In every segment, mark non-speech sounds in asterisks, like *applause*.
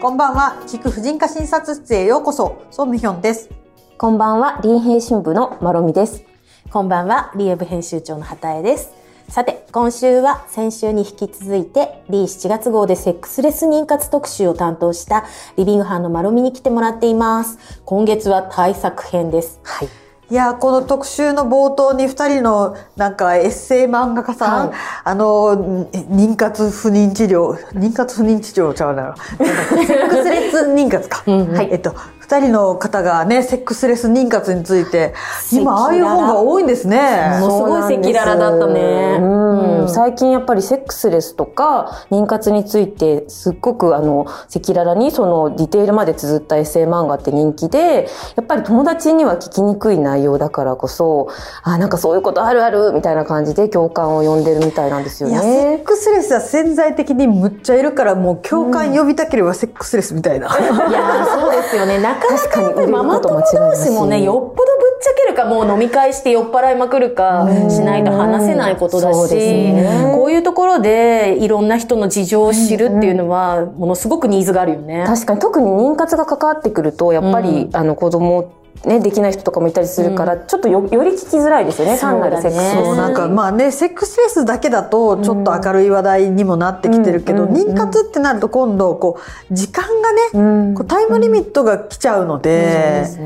こんばんは。地区婦人科診察室へようこそ。ソンミヒョンです。こんばんは、林編集部のまろみです。こんばんは、リエブ編集長の畑江です。さて、今週は先週に引き続いて、リー7月号でセックスレス妊活特集を担当したリビングハンのまろみに来てもらっています。今月は対策編です。はい。いやーこの特集の冒頭に二人のなんかエッセイ漫画家さん、はい。あのん妊活不妊治療妊活不妊治療ちゃうな。セックスレス妊活か、うんうん。はい。えっと二人の方がねセックスレス妊活について *laughs* 今ああいう本が多いんですね。ものすごい赤裸々だったね。うんうん。最近やっぱりセックスレスとか妊活についてすっごくあの赤裸々にそのディテールまで綴ったエッセイ漫画って人気でやっぱり友達には聞きにくい内容だからこそあなんかそういうことあるあるみたいな感じで共感を呼んでるみたいなんですよいやセねッ。クスレスは潜在的にむっちゃいるからもう共感呼びたければセックスレスみたいな、いやーそうですよね。なかな確かかママ友同士もね、よっぽどぶっちゃけるか、もう飲み会して酔っ払いまくるかしないと話せないことだし、ね。こういうところでいろんな人の事情を知るっていうのは、ものすごくニーズがあるよね。確かに特に妊活が関わってくるとやっぱり、あの子供ねできない人とかもいたりするから、ちょっとよより聞きづらいですよね単なるセックス。そうなんかまあねセックスレスだけだとちょっと明るい話題にもなってきてるけど、うん妊活ってなると今度こう時間がね、うん。こうタイムリミットが来ちゃうので、う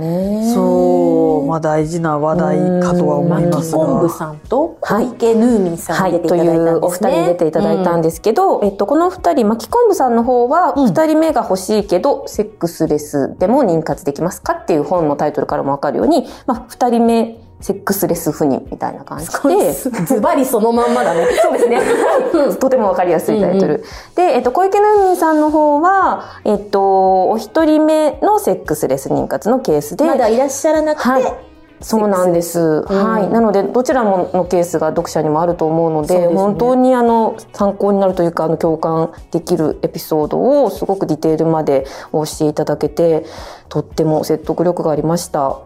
まあ大事な話題かとは思いますマキコンブが。さんと小池ヌーミンさんはい、に出ていただいというたんですね。お二人に出ていただいたんですけど、えっと、この二人、巻き昆布さんの方は、うん二人目が欲しいけど、セックスレスでも妊活できますかっていう本のタイトルからもわかるように、まあ、二人目、セックスレス不妊みたいな感じで、ズバリそのまんまだね。*laughs* そうですね。とてもわかりやすいタイトル。で、えっと、小池奈美さんの方は、えっと、お一人目のセックスレス妊活のケースで、まだいらっしゃらなくて、はい。そうなんです。はい。なので、どちらものケースが読者にもあると思うので、ですね本当にあの、参考になるというか、あの、共感できるエピソードをすごくディテールまでお教えいただけて、とっても説得力がありました。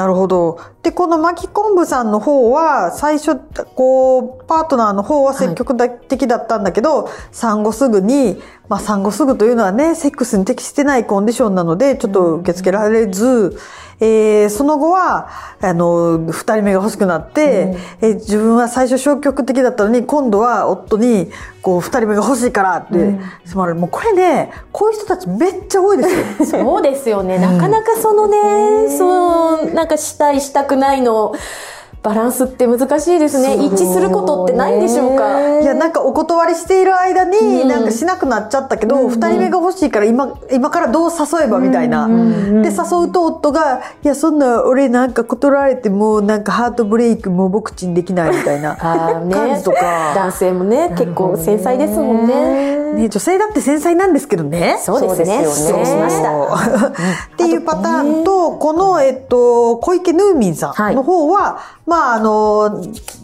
なるほど。で、この巻き昆布さんの方は、最初、こう、パートナーの方は積極的だったんだけど、産後すぐに、まあ産後すぐというのはね、セックスに適してないコンディションなので、ちょっと受け付けられず、えーその後は、あの、二人目が欲しくなって、えー自分は最初消極的だったのに、今度は夫に、こう、二人目が欲しいからって、迫る。もうこれね、こういう人たちめっちゃ多いですよ。*laughs* そうですよね。なかなかそのね、そう、なんかしたいしたくないの、バランスって難しいですね。一致することってないんでしょうか？いや、なんかお断りしている間に、なんかしなくなっちゃったけど、二、人目が欲しいから今、今からどう誘えばみたいな。で、誘うと夫が、いや、そんな俺なんか断られても、なんかハートブレイクもう僕ちんできないみたいな感じとか。男性もね、結構繊細ですもんね。ね、女性だって繊細なんですけどね。そうですね。そうしました。*laughs* っていうパターンと、この、えっと、小池ヌーミンさんの方は、まあ、あの、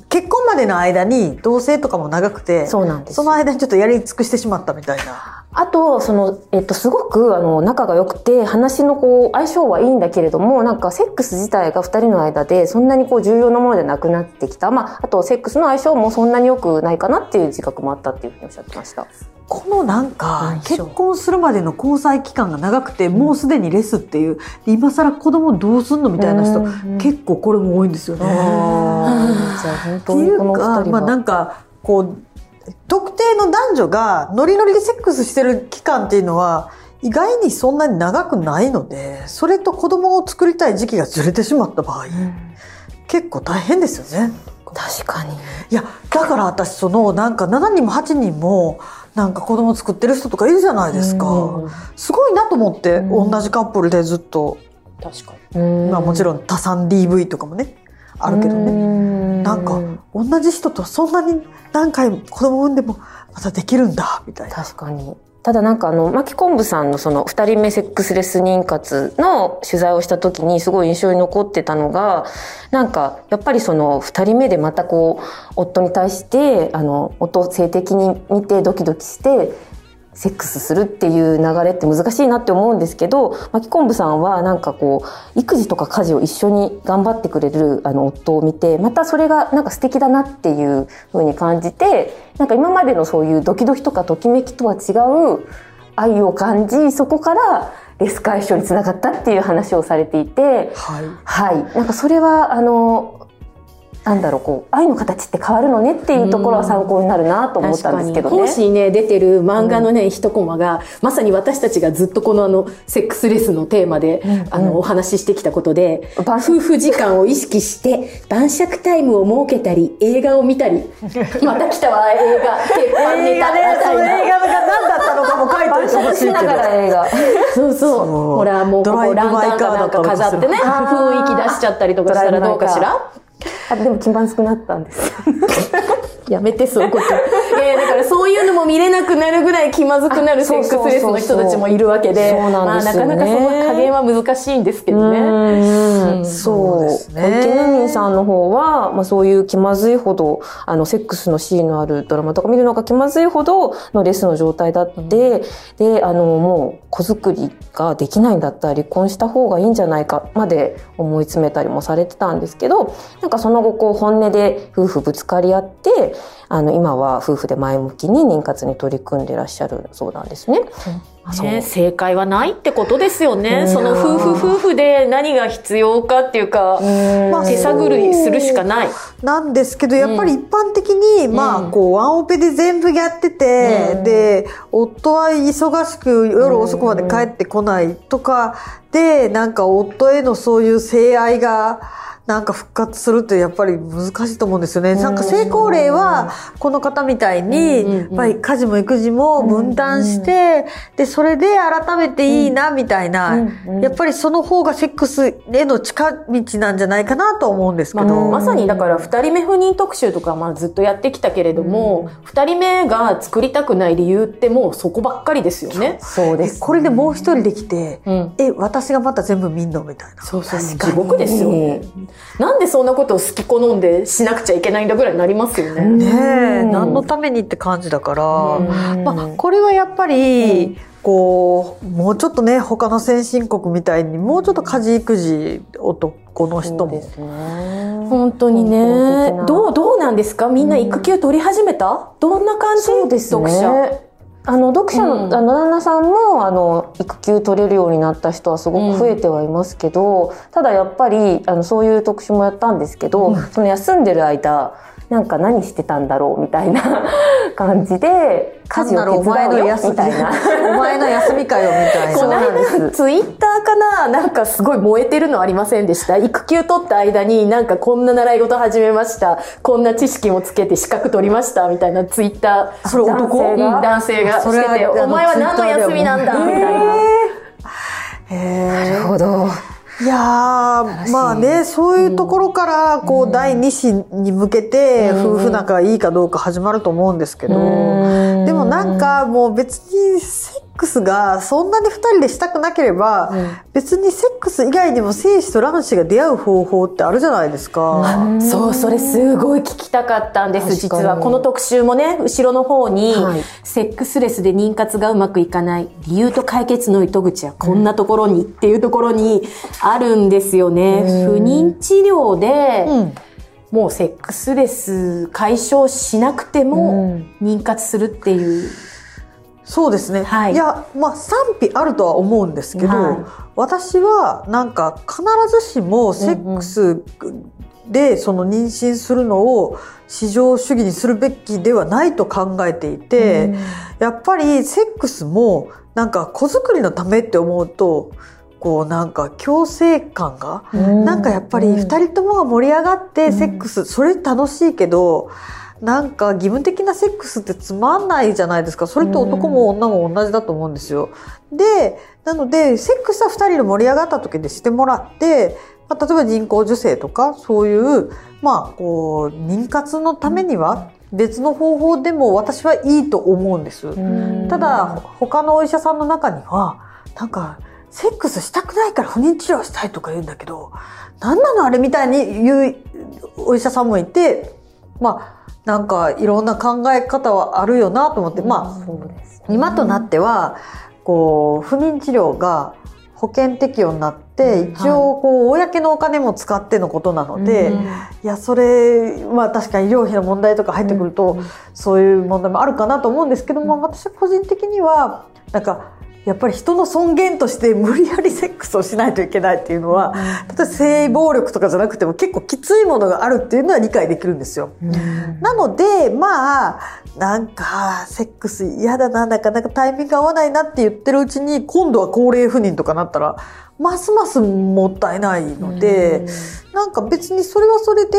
結婚までの間に同棲とかも長くて、そうなんですその間にちょっとやり尽くしてしまったみたいな。あと、その、えっと、すごく、あの、仲が良くて、話のこう、相性はいいんだけれども、なんか、セックス自体が二人の間で、そんなにこう、重要なものでなくなってきた。まあ、あと、セックスの相性もそんなに良くないかなっていう自覚もあったっていうふうにおっしゃってました。このなんか、結婚するまでの交際期間が長くて、もうすでにレスっていう、で今更子供どうすんのみたいな人、うん結構これも多いんですよね。っていうか、人まあなは。んか、こう、特定の男女がノリノリでセックスしてる期間っていうのは、意外にそんなに長くないので、それと子供を作りたい時期がずれてしまった場合、結構大変ですよね。確かに。いや、だから私その、なんか7人も8人も、なんか子供作ってる人とかいるじゃないですか。うんすごいなと思って、うん同じカップルでずっと、確かに。まあもちろんん多産 DV とかもね、あるけどね。ねなんか、同じ人とそんなに何回も子供産んでもまたできるんだ、みたいな。確かに。ただなんかあの、巻昆布さんのその二人目セックスレス妊活の取材をした時にすごい印象に残ってたのが、なんかやっぱりその二人目でまたこう、夫に対して、あの、夫を性的に見てドキドキして、セックスするっていう流れって難しいなって思うんですけど、巻昆布さんはなんかこう、育児とか家事を一緒に頑張ってくれるあの夫を見て、またそれがなんか素敵だなっていう風に感じて、なんか今までのそういうドキドキとかときめきとは違う、愛を感じそこからレス解消につながったっていう話をされていて、はい。はい、なんかそれはあのなんだろうこう愛の形って変わるのねっていうところは参考になるなと思ったんですけどね。本誌にね。出てる漫画のね、一コマがまさに私たちがずっとこのあのセックスレスのテーマで、あのお話ししてきたことで、晩夫婦時間を意識して晩酌タイムを設けたり映画を見たり。*laughs* また来たわ映画。鉄板ネタみたいな。映画が何だったのかも書いておいてほしいけど。そうそう。ほら、もうここランタンかなんか飾ってね、*laughs* 雰囲気出しちゃったりとかしたらどうかしら *laughs* あでも気まずくなったんです。*laughs* やめて、そういうこと。いやだからそういうのも見れなくなるぐらい気まずくなるあセックスレスの人たちもいるわけで、まあなかなかその加減は難しいんですけどね。うんそう。ですね。小池ヌミンさんの方は、まあ、そういう気まずいほどあのセックスのシーンのあるドラマとか見るのが気まずいほどのレスの状態だって、であのもう子作りができないんだったら離婚した方がいいんじゃないかまで思い詰めたりもされてたんですけどなんかその後こう本音で夫婦ぶつかり合ってあの今は夫婦で前向きに妊活に取り組んでらっしゃるそうなんですね。うんね、正解はないってことですよね。うん。その夫婦夫婦で何が必要かっていうか、まあ手探りするしかない。なんですけど、やっぱり一般的に、まあ、こう、ワンオペで全部やってて、で、夫は忙しく夜遅くまで帰ってこないとか、で、なんか夫へのそういう性愛が、なんか復活するってやっぱり難しいと思うんですよね。なんか成功例は、この方みたいに、やっぱり家事も育児も分担して、で、それで改めていいな、みたいな、やっぱりその方がセックスへの近道なんじゃないかなと思うんですけど。まあ、まさにだから2人目不妊特集とかまあずっとやってきたけれども、2人目が作りたくない理由ってもうそこばっかりですよね。そうですこれでもう一人できて、うん。え、私がまた全部見んのみたいな。そうそう。地獄ですよね。なんでそんなことを好き好んでしなくちゃいけないんだぐらいになりますよね。ねえ、うん何のためにって感じだから、うん。まあ、これはやっぱり、こう、もうちょっとね、他の先進国みたいに、もうちょっと家事育児男の人も。ね。本当に根ねどうどうなんですか？みんな育休取り始めた、どんな感じ？読者ね。あの読者の,、うん。あの旦那さんもあの育休取れるようになった人はすごく増えてはいますけど、ただやっぱりあのそういう特集もやったんですけど、その休んでる間なんか何してたんだろうみたいな *laughs* 感じで家事を手伝うよみたいな。お前の休みかよ、みたいな。このそうなんです間 *laughs* ツイッターかななんかすごい燃えてるのありませんでした？育休取った間になんかこんな習い事始めました。こんな知識もつけて資格取りましみたいなツイッター。それ男？うん。男性がそれはしててお前は何の休みなんだ？みたいな。へなるほど。いやーまあねそういうところからこう第2子に向けて夫婦仲がいいかどうか始まると思うんですけど。うん。でもなんかもう別にセックスがそんなに2人でしたくなければ別にセックス以外にも精子と卵子が出会う方法ってあるじゃないですか。そう、それすごい聞きたかったんです、実は。この特集もね、後ろの方に、はいセックスレスで妊活がうまくいかない理由と解決の糸口はこんなところにっていうところにあるんですよね。不妊治療で、うんもうセックスレス解消しなくても妊活するっていう。そうですね。はい。いや、まあ賛否あるとは思うんですけど、はい。私はなんか必ずしもセックスでその妊娠するのを至上主義にするべきではないと考えていて、やっぱりセックスもなんか子作りのためって思うと、こうなんか強制感が、なんかやっぱり二人ともが盛り上がってセックス、それ楽しいけど、なんか義務的なセックスってつまんないじゃないですか。それって男も女も同じだと思うんですよ。で、なので、セックスは二人で盛り上がった時でしてもらって、まあ、例えば人工授精とか、そういう、まあ、こう、妊活のためには、別の方法でも私はいいと思うんです。ただ、他のお医者さんの中には、なんか、セックスしたくないから不妊治療したいとか言うんだけど、何なのあれみたいに言うお医者さんもいて、まあ、なんかいろんな考え方はあるよなと思って、まあ。今となっては、こう、不妊治療が保険適用になって、一応、こう、公のお金も使ってのことなので、い。や、それ、まあ確かに医療費の問題とか入ってくると、そういう問題もあるかなと思うんですけども、私は個人的には、なんかやっぱり人の尊厳として無理やりセックスをしないといけないっていうのは、例えば性暴力とかじゃなくても結構きついものがあるっていうのは理解できるんですよ。なのでまあなんかセックス嫌だななかなかタイミング合わないなって言ってるうちに今度は高齢不妊とかなったらますますもったいないので、なんか別にそれはそれで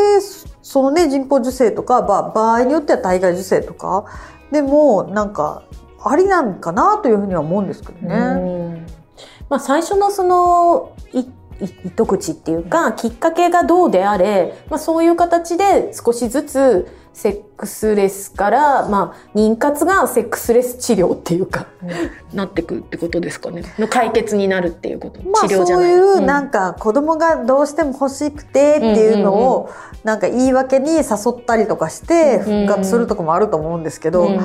そのね人工授精とか、まあ、場合によっては体外受精とかでもなんかありなんかなというふうには思うんですけどね。まあ、最初のそのい糸口っていうか、きっかけがどうであれ、まあ、そういう形で少しずつセックスレスから、まあ、妊活がセックスレス治療っていうか、なってくってことですかね。の解決になるっていうこと。まあ治療じゃない。そういうなんか子供がどうしても欲しくてっていうのをなんか言い訳に誘ったりとかして復活するとかもあると思うんですけど、うん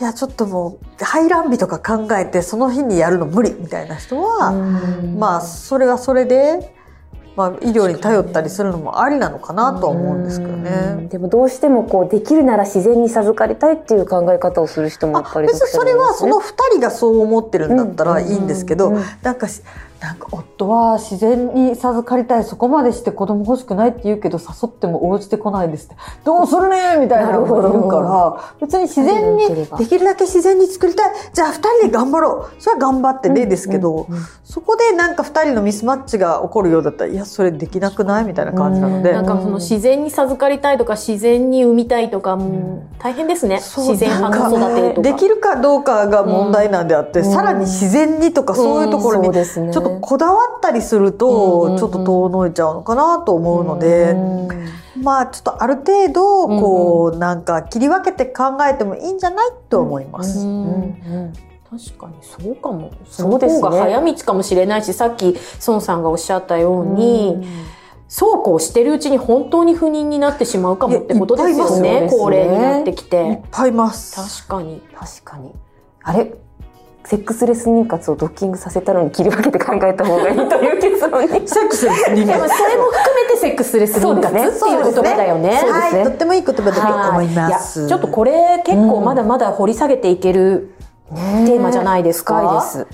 いやちょっともう排卵日とか考えてその日にやるの無理みたいな人は、まあそれはそれで、まあ、医療に頼ったりするのもありなのかなとは思うんですけどね。でもどうしてもこうできるなら自然に授かりたいっていう考え方をする人もやっぱり別にそれはその2人がそう思ってるんだったらうんいいんですけど、なんかしなんか夫は自然に授かりたいそこまでして子供欲しくないって言うけど誘っても応じてこないですって。どうするねみたいなのが言うから別に自然にできるだけ自然に作りたい。じゃあ2人で頑張ろう。それは頑張ってねですけど、そこでなんか2人のミスマッチが起こるようだったらいやそれできなくない？みたいな感じなので。なんかその自然に授かりたいとか自然に産みたいとか大変ですね。自然派の育てとか。できるかどうかが問題なんであって、さらに自然にとかそういうところにちょっとこだわったりするとちょっと遠のいちゃうのかなと思うので、まあちょっとある程度こうなんか切り分けて考えてもいいんじゃない？と思います。うん確かにそうかも。そうですねその方が早道かもしれないし、さっき孫さんがおっしゃったように、そうこうしてるうちに本当に不妊になってしまうかもってことですよね。よ高齢になってきいって。ぱいいます。確かに。確かにあれ？セックスレス妊活をドッキングさせたのに切り分けて考えた方がいいという結論に *laughs* セックスです。人間でもそれも含めてセックスレス妊活っていう言葉だよね。そうですねはい、とってもいい言葉だと思います。いやちょっとこれ結構まだまだ掘り下げていけるテーマじゃないですか。です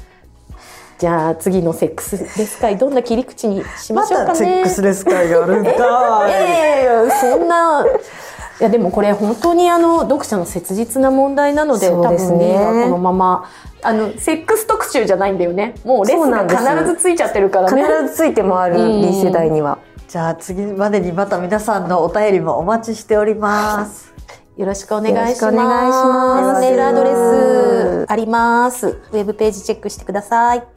じゃあ次のセックスレス会どんな切り口にしまましょうかね。たセックスレス会があるんかい。*laughs* ええそんな。いやでもこれ本当にあの読者の切実な問題なのでそうですね多分ねこのままあのセックス特集じゃないんだよねもうレスが必ずついちゃってるからね必ずついて回る2世代にはじゃあ次までにまた皆さんのお便りもお待ちしております。よろしくお願いします。よろしくお願いしますメールアドレスあります。ウェブページチェックしてください。